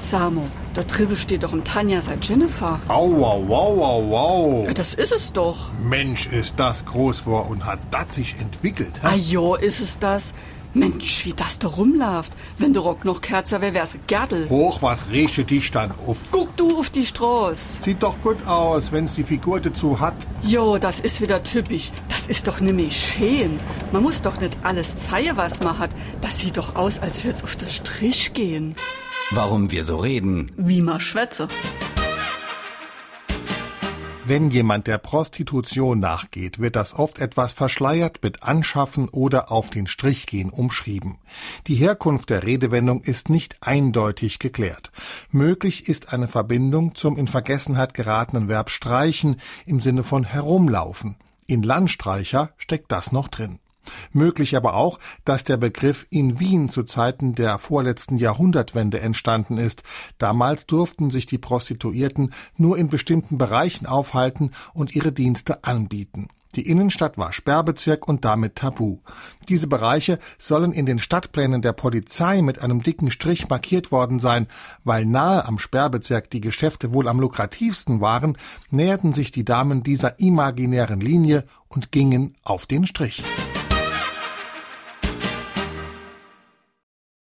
Samo, da drive steht doch ein Tanja seit Jennifer. Au, au, au, au, au. Ja, das ist es doch. Mensch, ist das groß war und hat das sich entwickelt. Ah hä? jo, ist es das. Mensch, wie das da rumläuft. Wenn der Rock noch Kerzer wär, wär's Gerdel. Hoch, was rieche dich dann auf? Guck du auf die Straße. Sieht doch gut aus, wenn's die Figur dazu hat. Jo, das ist wieder typisch. Das ist doch nämlich schön. Man muss doch nicht alles zeigen, was man hat. Das sieht doch aus, als würd's auf der Strich gehen. Warum wir so reden. Wie man schwätze. Wenn jemand der Prostitution nachgeht, wird das oft etwas verschleiert mit Anschaffen oder auf den Strich gehen umschrieben. Die Herkunft der Redewendung ist nicht eindeutig geklärt. Möglich ist eine Verbindung zum in Vergessenheit geratenen Verb streichen im Sinne von herumlaufen. In Landstreicher steckt das noch drin. Möglich aber auch, dass der Begriff in Wien zu Zeiten der vorletzten Jahrhundertwende entstanden ist. Damals durften sich die Prostituierten nur in bestimmten Bereichen aufhalten und ihre Dienste anbieten. Die Innenstadt war Sperrbezirk und damit tabu. Diese Bereiche sollen in den Stadtplänen der Polizei mit einem dicken Strich markiert worden sein. Weil nahe am Sperrbezirk die Geschäfte wohl am lukrativsten waren, näherten sich die Damen dieser imaginären Linie und gingen auf den Strich.